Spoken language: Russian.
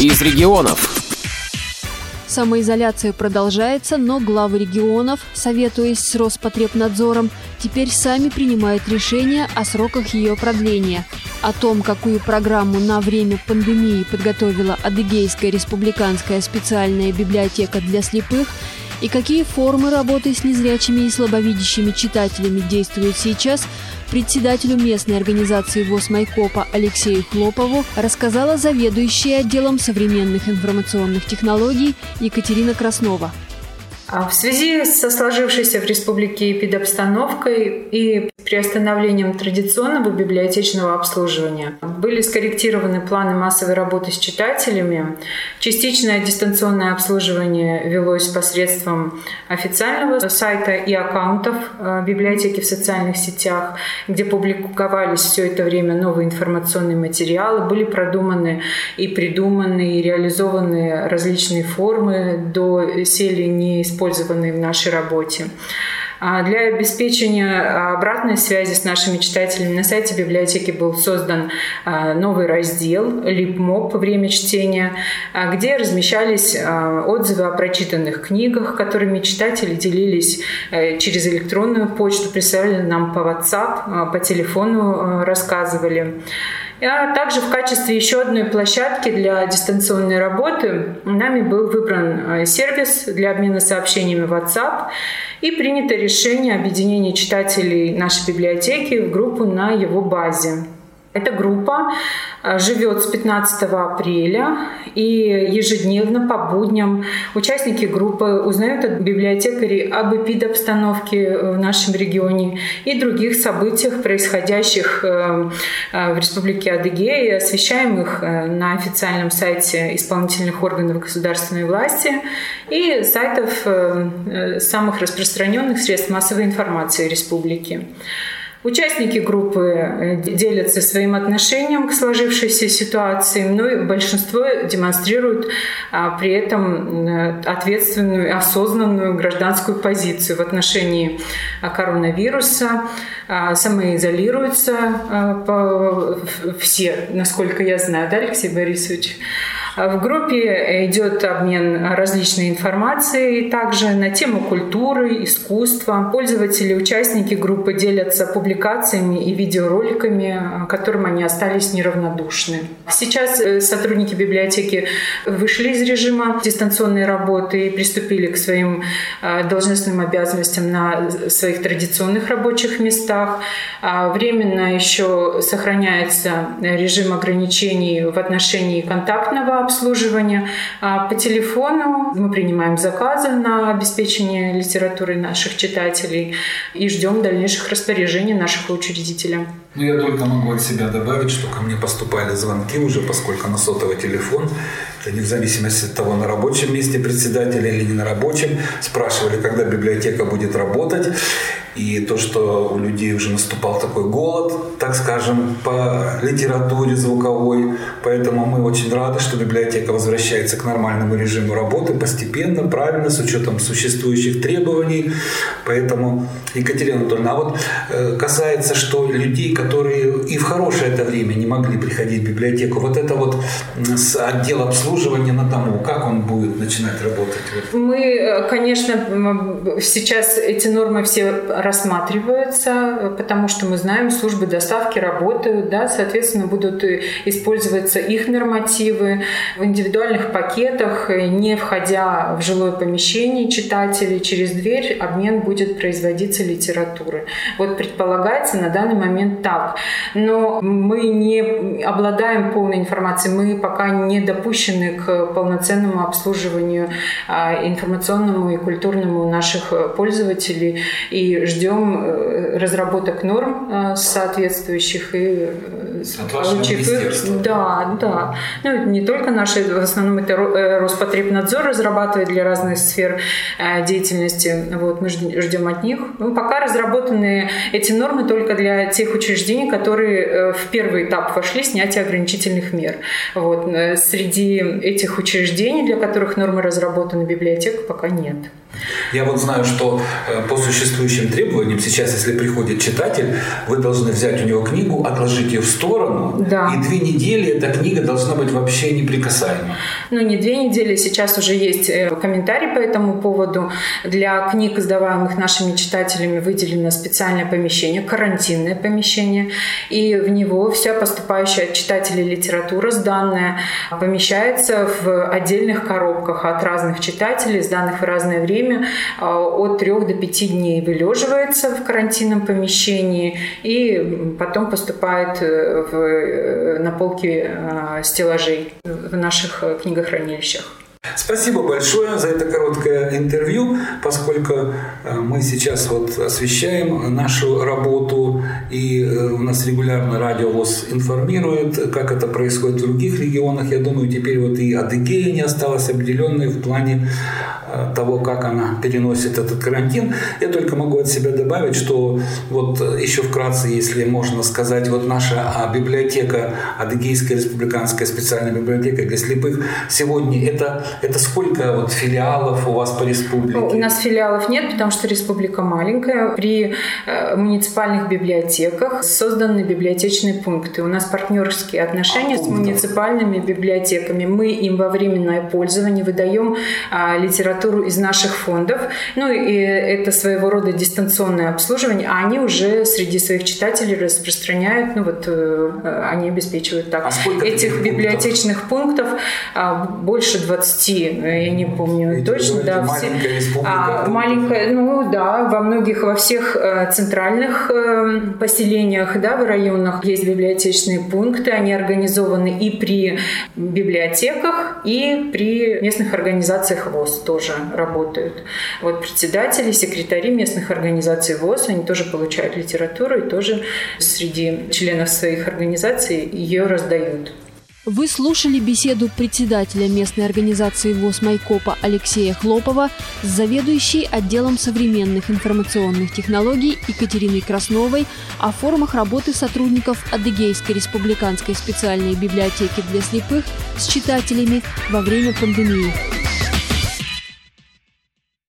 из регионов. Самоизоляция продолжается, но главы регионов, советуясь с Роспотребнадзором, теперь сами принимают решения о сроках ее продления. О том, какую программу на время пандемии подготовила Адыгейская республиканская специальная библиотека для слепых и какие формы работы с незрячими и слабовидящими читателями действуют сейчас, председателю местной организации ВОЗ Майкопа Алексею Хлопову рассказала заведующая отделом современных информационных технологий Екатерина Краснова. А в связи со сложившейся в республике эпидобстановкой и приостановлением традиционного библиотечного обслуживания были скорректированы планы массовой работы с читателями. Частичное дистанционное обслуживание велось посредством официального сайта и аккаунтов э, библиотеки в социальных сетях, где публиковались все это время новые информационные материалы, были продуманы и придуманы и реализованы различные формы до сели не использованные в нашей работе. А для обеспечения обратной связи с нашими читателями на сайте библиотеки был создан а, новый раздел «Липмоп. Время чтения», а, где размещались отзывы о прочитанных книгах, которыми читатели делились э, через электронную почту, присылали нам по WhatsApp, по телефону рассказывали. А также в качестве еще одной площадки для дистанционной работы нами был выбран э, сервис для обмена сообщениями WhatsApp и принято решение объединения читателей нашей библиотеки в группу на его базе. Эта группа э, живет с 15 апреля и ежедневно по будням участники группы узнают от библиотекарей об эпидобстановке в нашем регионе и других событиях, происходящих э, э, в Республике Адыгея, освещаемых на официальном сайте исполнительных органов государственной власти и сайтов самых распространенных средств массовой информации республики. Участники группы э, делятся своим отношением к сложившейся ситуации, но и большинство демонстрируют а, при этом э, ответственную, осознанную гражданскую позицию в отношении а, коронавируса, а, самоизолируются все, насколько я знаю, да, Алексей Борисович? В группе идет обмен различной информацией, также на тему культуры, искусства. Пользователи, участники группы делятся публикациями и видеороликами, которым они остались неравнодушны. Сейчас э, сотрудники библиотеки вышли из режима дистанционной работы и приступили к своим э, должностным обязанностям на своих традиционных рабочих местах. А временно еще сохраняется режим ограничений в отношении контактного обслуживания. А по телефону мы принимаем заказы на обеспечение литературы наших читателей и ждем дальнейших распоряжений нашего учредителя. Ну, я только могу от себя добавить, что ко мне поступали звонки уже, поскольку на сотовый телефон, это не в зависимости от того, на рабочем месте председателя или не на рабочем, спрашивали, когда библиотека будет работать. И то, что у людей уже наступал такой голод, так скажем, по литературе звуковой. Поэтому мы очень рады, что библиотека возвращается к нормальному режиму работы постепенно, правильно, с учетом существующих требований. Поэтому, Екатерина Анатольевна, а вот э, касается, что людей, которые и в хорошее это время не могли приходить в библиотеку, вот это вот с отдела обслуживания на дому, как он будет начинать работать? Мы, э, конечно, сейчас эти нормы все рассматриваются, потому что мы знаем, службы доставки работают, да, соответственно, будут использоваться их нормативы в индивидуальных пакетах, не входя в жилое помещение читателей через дверь, обмен будет производиться литературы. Вот предполагается на данный момент так. Но мы не обладаем полной информацией, мы пока не допущены к полноценному обслуживанию а, информационному и культурному наших пользователей и ждем э, разработок норм э, соответствующих и э, От получив их. Да, да. Ну, не только наши, в основном это Роспотребнадзор разрабатывает для разных сфер деятельности. Вот, мы ждем от них. Ну, пока разработаны эти нормы только для тех учреждений, которые в первый этап вошли снятие ограничительных мер. Вот. Среди этих учреждений, для которых нормы разработаны, библиотек пока нет. Я вот знаю, что э, по существующим требованиям сейчас, если приходит читатель, вы должны взять у него книгу, отложить ее в сторону, да. и две недели эта книга должна быть вообще неприкасаема. Ну, не две недели, сейчас уже есть э, комментарий по этому поводу. Для книг, сдаваемых нашими читателями, выделено специальное помещение, карантинное помещение, и в него вся поступающая от читателей литература, сданная, помещается в отдельных коробках от разных читателей, сданных в разное время, а, от трех до пяти дней вылеживается в карантинном помещении и потом поступает э, в, э, на полки э, стеллажей в наших книгохранилищах. Спасибо большое за это короткое интервью, поскольку мы сейчас вот освещаем нашу работу, и у нас регулярно радио ВОЗ информирует, как это происходит в других регионах. Я думаю, теперь вот и Адыгея не осталась обделенной в плане Э, того, как она переносит этот карантин. Я только могу от себя добавить, что вот еще вкратце, если можно сказать, вот наша а, библиотека, Адыгейская республиканская специальная библиотека для слепых, сегодня это, это сколько вот филиалов у вас по республике? У нас филиалов нет, потому что республика маленькая. При э, муниципальных библиотеках созданы библиотечные пункты. У нас партнерские отношения а, с муниципальными библиотеками. Мы им во временное пользование выдаем а, литературу из наших фондов. Ну и это своего рода дистанционное обслуживание, а они уже среди своих читателей распространяют, ну вот э, они обеспечивают так. А Этих библиотечных пунктов, а, больше 20, я не помню и точно. Да, маленькая республика. А, маленькая, ну да, во многих, во всех э, центральных э, поселениях, да, в районах есть библиотечные пункты, они организованы и при библиотеках, и при местных организациях ВОЗ тоже тоже работают. Вот председатели, секретари местных организаций ВОЗ, они тоже получают литературу и тоже среди членов своих организаций ее раздают. Вы слушали беседу председателя местной организации ВОЗ Майкопа Алексея Хлопова с заведующей отделом современных информационных технологий Екатериной Красновой о формах работы сотрудников Адыгейской республиканской специальной библиотеки для слепых с читателями во время пандемии.